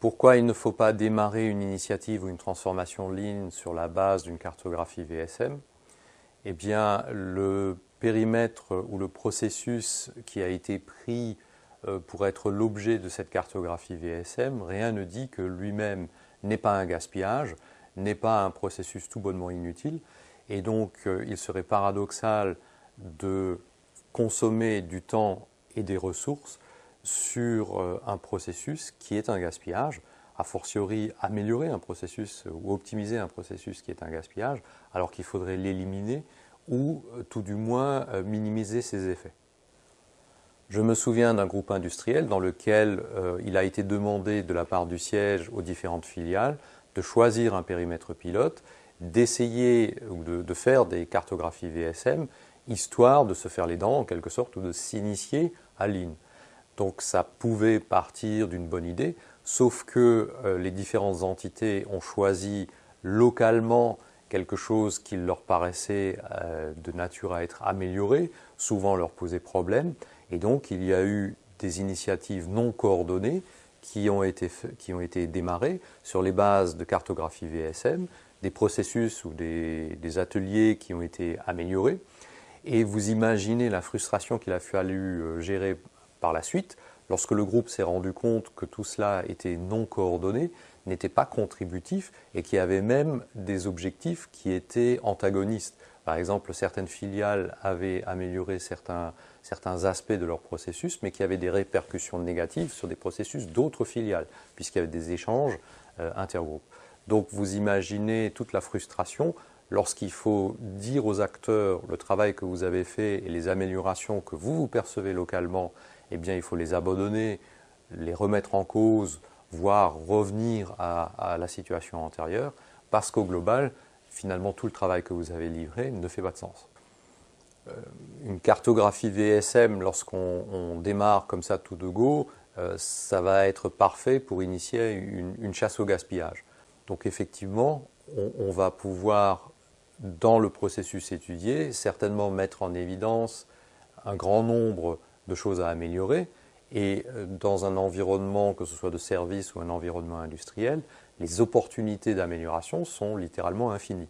Pourquoi il ne faut pas démarrer une initiative ou une transformation Lean sur la base d'une cartographie VSM Eh bien, le périmètre ou le processus qui a été pris euh, pour être l'objet de cette cartographie VSM, rien ne dit que lui-même n'est pas un gaspillage, n'est pas un processus tout bonnement inutile, et donc euh, il serait paradoxal de consommer du temps et des ressources sur euh, un processus qui est un gaspillage, a fortiori améliorer un processus ou optimiser un processus qui est un gaspillage, alors qu'il faudrait l'éliminer ou tout du moins minimiser ses effets. Je me souviens d'un groupe industriel dans lequel euh, il a été demandé de la part du siège aux différentes filiales de choisir un périmètre pilote, d'essayer ou de, faire des cartographies VSM, histoire de se faire les dents en quelque sorte ou de s'initier à Lean. Donc ça pouvait partir d'une bonne idée, sauf que euh, les différentes entités ont choisi localement quelque chose qui leur paraissait euh, de nature à être amélioré, souvent leur posait problème, et donc, il y a eu des initiatives non coordonnées qui ont été, démarrées sur les bases de cartographie VSM, des processus ou des, ateliers qui ont été améliorés. Et vous imaginez la frustration qu'il a fallu euh, gérer par la suite lorsque le groupe s'est rendu compte que tout cela était non coordonné, n'était pas contributif et qui avait même des objectifs qui étaient antagonistes. Par exemple, certaines filiales avaient amélioré certains, certains aspects de leur processus, mais qui avaient des répercussions négatives sur des processus d'autres filiales, puisqu'il y avait des échanges euh, intergroupes. Donc vous imaginez toute la frustration lorsqu'il faut dire aux acteurs le travail que vous avez fait et les améliorations que vous vous percevez localement, eh bien il faut les abandonner, les remettre en cause, voire revenir à, la situation antérieure, parce qu'au global, finalement tout le travail que vous avez livré ne fait pas de sens. Euh, une cartographie VSM, lorsqu'on démarre comme ça tout de go, euh, ça va être parfait pour initier une, chasse au gaspillage. Donc effectivement, on, va pouvoir, dans le processus étudié, certainement mettre en évidence un grand nombre de choses à améliorer. Et euh, dans un environnement, que ce soit de service ou un environnement industriel, les opportunités d'amélioration sont littéralement infinies.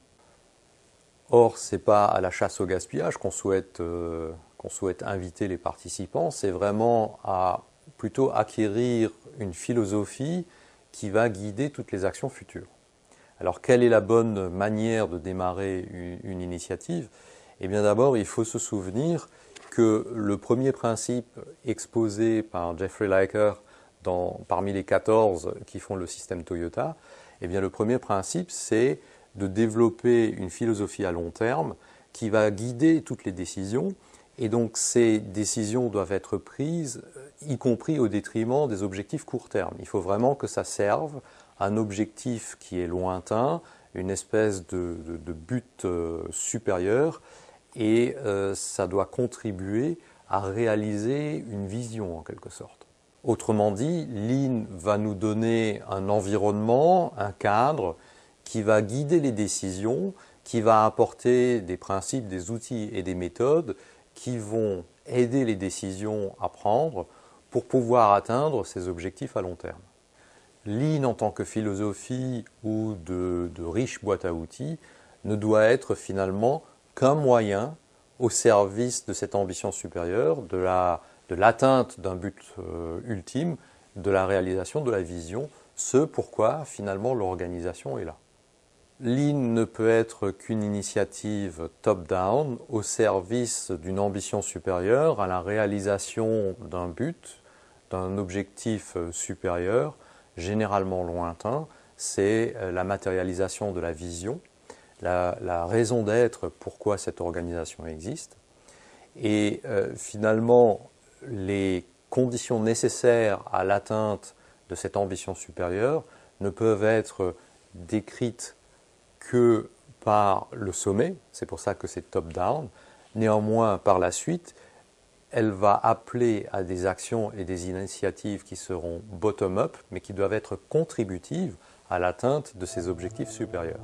Or, ce n'est pas à la chasse au gaspillage qu'on souhaite, euh, souhaite inviter les participants, c'est vraiment à plutôt acquérir une philosophie qui va guider toutes les actions futures. Alors, quelle est la bonne manière de démarrer une, initiative? Eh bien, d'abord, il faut se souvenir que le premier principe exposé par Jeffrey Liker parmi les 14 qui font le système Toyota, eh bien, le premier principe, c'est de développer une philosophie à long terme qui va guider toutes les décisions. Et donc ces décisions doivent être prises, y compris au détriment des objectifs court terme. Il faut vraiment que ça serve un objectif qui est lointain, une espèce de, but euh, supérieur, et euh, ça doit contribuer à réaliser une vision en quelque sorte. Autrement dit, Lean va nous donner un environnement, un cadre qui va guider les décisions, qui va apporter des principes, des outils et des méthodes qui vont aider les décisions à prendre pour pouvoir atteindre ces objectifs à long terme. Lean en tant que philosophie ou de, riche boîte à outils ne doit être finalement qu'un moyen au service de cette ambition supérieure, de l'atteinte d'un but euh, ultime, de la réalisation de la vision, ce pourquoi finalement l'organisation est là. Lean ne peut être qu'une initiative top-down au service d'une ambition supérieure à la réalisation d'un but, d'un objectif supérieur, généralement lointain, c'est euh, la matérialisation de la vision, la, raison d'être pourquoi cette organisation existe. Et euh, finalement, les conditions nécessaires à l'atteinte de cette ambition supérieure ne peuvent être décrites que par le sommet, c'est pour ça que c'est top-down. Néanmoins, par la suite, elle va appeler à des actions et des initiatives qui seront bottom-up, mais qui doivent être contributives à l'atteinte de ces objectifs supérieurs.